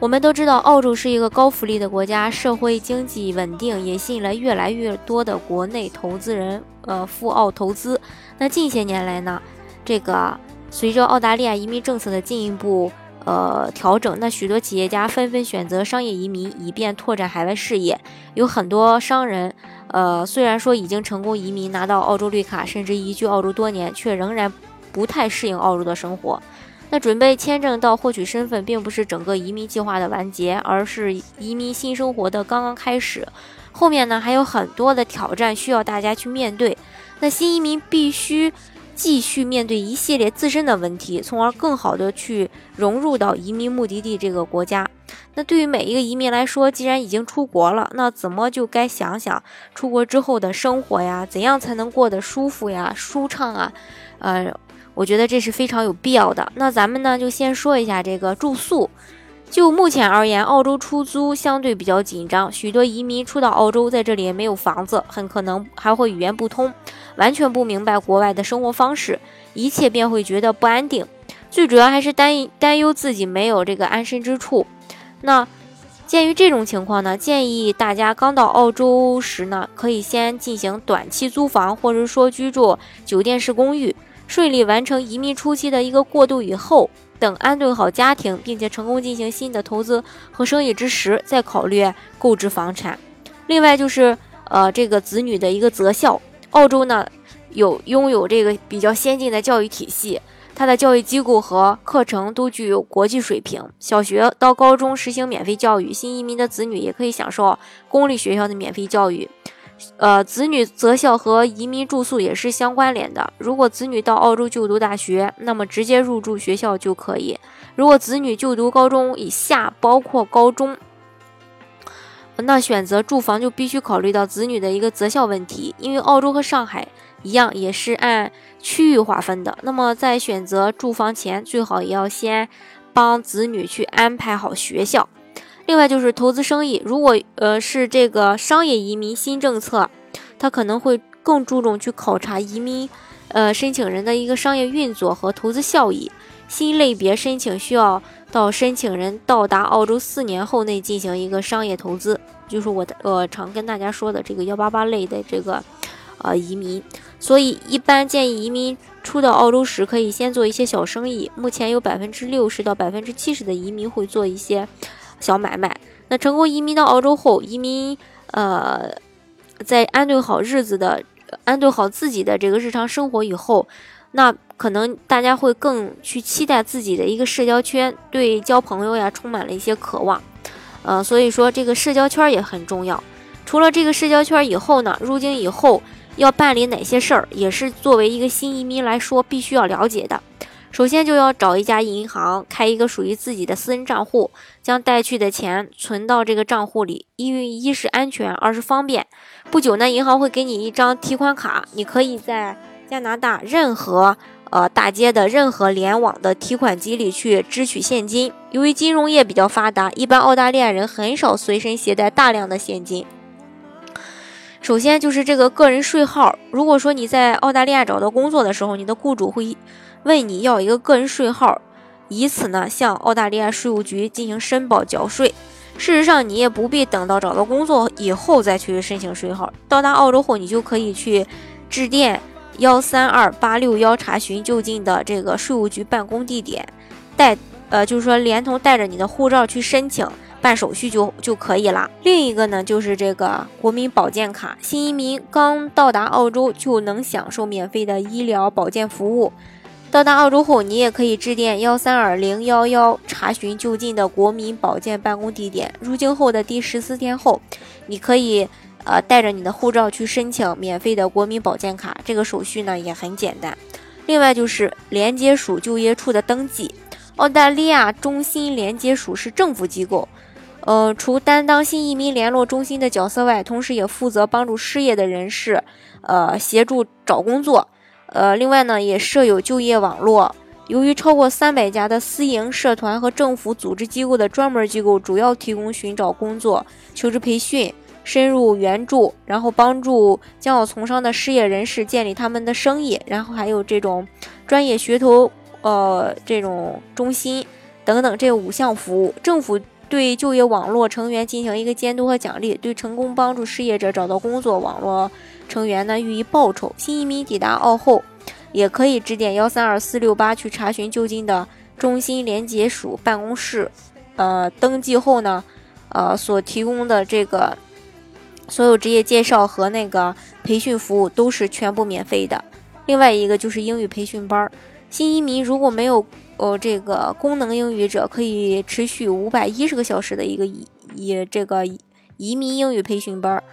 我们都知道，澳洲是一个高福利的国家，社会经济稳定，也吸引了越来越多的国内投资人，呃，赴澳投资。那近些年来呢，这个随着澳大利亚移民政策的进一步呃调整，那许多企业家纷纷选择商业移民，以便拓展海外事业。有很多商人，呃，虽然说已经成功移民拿到澳洲绿卡，甚至移居澳洲多年，却仍然不太适应澳洲的生活。那准备签证到获取身份，并不是整个移民计划的完结，而是移民新生活的刚刚开始。后面呢还有很多的挑战需要大家去面对。那新移民必须继续面对一系列自身的问题，从而更好的去融入到移民目的地这个国家。那对于每一个移民来说，既然已经出国了，那怎么就该想想出国之后的生活呀？怎样才能过得舒服呀、舒畅啊？呃。我觉得这是非常有必要的。那咱们呢，就先说一下这个住宿。就目前而言，澳洲出租相对比较紧张，许多移民初到澳洲，在这里没有房子，很可能还会语言不通，完全不明白国外的生活方式，一切便会觉得不安定。最主要还是担担忧自己没有这个安身之处。那鉴于这种情况呢，建议大家刚到澳洲时呢，可以先进行短期租房，或者说居住酒店式公寓。顺利完成移民初期的一个过渡以后，等安顿好家庭，并且成功进行新的投资和生意之时，再考虑购置房产。另外就是，呃，这个子女的一个择校。澳洲呢有拥有这个比较先进的教育体系，它的教育机构和课程都具有国际水平。小学到高中实行免费教育，新移民的子女也可以享受公立学校的免费教育。呃，子女择校和移民住宿也是相关联的。如果子女到澳洲就读大学，那么直接入住学校就可以；如果子女就读高中以下，包括高中，那选择住房就必须考虑到子女的一个择校问题。因为澳洲和上海一样，也是按区域划分的。那么在选择住房前，最好也要先帮子女去安排好学校。另外就是投资生意，如果呃是这个商业移民新政策，他可能会更注重去考察移民呃申请人的一个商业运作和投资效益。新类别申请需要到申请人到达澳洲四年后内进行一个商业投资，就是我的呃常跟大家说的这个幺八八类的这个呃移民。所以一般建议移民初到澳洲时可以先做一些小生意。目前有百分之六十到百分之七十的移民会做一些。小买卖，那成功移民到澳洲后，移民呃，在安顿好日子的，安顿好自己的这个日常生活以后，那可能大家会更去期待自己的一个社交圈，对交朋友呀充满了一些渴望，呃，所以说这个社交圈也很重要。除了这个社交圈以后呢，入境以后要办理哪些事儿，也是作为一个新移民来说必须要了解的。首先就要找一家银行开一个属于自己的私人账户，将带去的钱存到这个账户里，因为一是安全，二是方便。不久呢，银行会给你一张提款卡，你可以在加拿大任何呃大街的任何联网的提款机里去支取现金。由于金融业比较发达，一般澳大利亚人很少随身携带大量的现金。首先就是这个个人税号，如果说你在澳大利亚找到工作的时候，你的雇主会。问你要一个个人税号，以此呢向澳大利亚税务局进行申报缴税。事实上，你也不必等到找到工作以后再去申请税号。到达澳洲后，你就可以去致电幺三二八六幺查询就近的这个税务局办公地点，带呃就是说连同带着你的护照去申请办手续就就可以了。另一个呢就是这个国民保健卡，新移民刚到达澳洲就能享受免费的医疗保健服务。到达澳洲后，你也可以致电幺三二零幺幺查询就近的国民保健办公地点。入境后的第十四天后，你可以呃带着你的护照去申请免费的国民保健卡，这个手续呢也很简单。另外就是连接署就业处的登记，澳大利亚中心连接署是政府机构，呃，除担当新移民联络中心的角色外，同时也负责帮助失业的人士，呃，协助找工作。呃，另外呢，也设有就业网络。由于超过三百家的私营社团和政府组织机构的专门机构，主要提供寻找工作、求职培训、深入援助，然后帮助将要从商的失业人士建立他们的生意，然后还有这种专业学徒，呃，这种中心等等这五项服务，政府对就业网络成员进行一个监督和奖励，对成功帮助失业者找到工作网络成员呢予以报酬。新移民抵达澳后。也可以致电幺三二四六八去查询就近的中心联结署办公室。呃，登记后呢，呃，所提供的这个所有职业介绍和那个培训服务都是全部免费的。另外一个就是英语培训班儿，新移民如果没有哦这个功能英语者，可以持续五百一十个小时的一个移移这个移民英语培训班儿。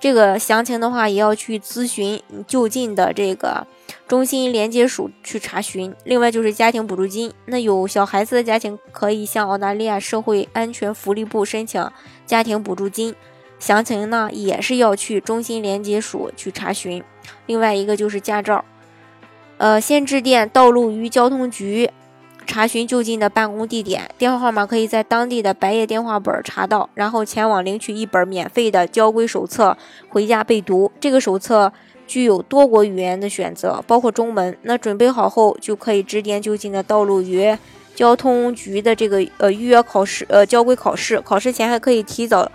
这个详情的话，也要去咨询就近的这个中心连接署去查询。另外就是家庭补助金，那有小孩子的家庭可以向澳大利亚社会安全福利部申请家庭补助金，详情呢也是要去中心连接署去查询。另外一个就是驾照，呃，先致电道路与交通局。查询就近的办公地点，电话号码可以在当地的白页电话本查到，然后前往领取一本免费的交规手册，回家备读。这个手册具有多国语言的选择，包括中文。那准备好后，就可以致电就近的道路与交通局的这个呃预约考试呃交规考试。考试前还可以提早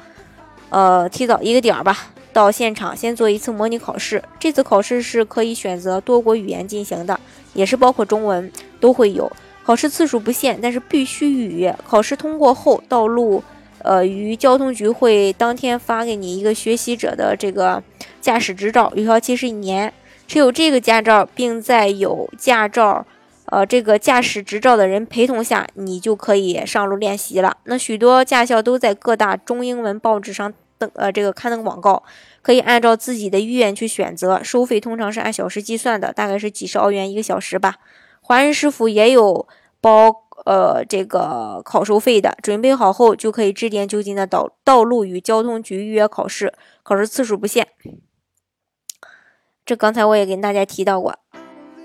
呃提早一个点儿吧，到现场先做一次模拟考试。这次考试是可以选择多国语言进行的，也是包括中文都会有。考试次数不限，但是必须预约。考试通过后，道路，呃，与交通局会当天发给你一个学习者的这个驾驶执照，有效期是一年。持有这个驾照，并在有驾照，呃，这个驾驶执照的人陪同下，你就可以上路练习了。那许多驾校都在各大中英文报纸上登，呃，这个刊登广告，可以按照自己的意愿去选择。收费通常是按小时计算的，大概是几十澳元一个小时吧。华人师傅也有包呃这个考收费的，准备好后就可以致电就近的道道路与交通局预约考试，考试次数不限。这刚才我也跟大家提到过，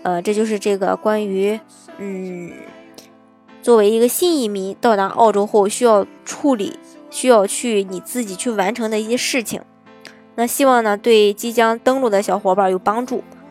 呃，这就是这个关于嗯，作为一个新移民到达澳洲后需要处理、需要去你自己去完成的一些事情。那希望呢对即将登陆的小伙伴有帮助。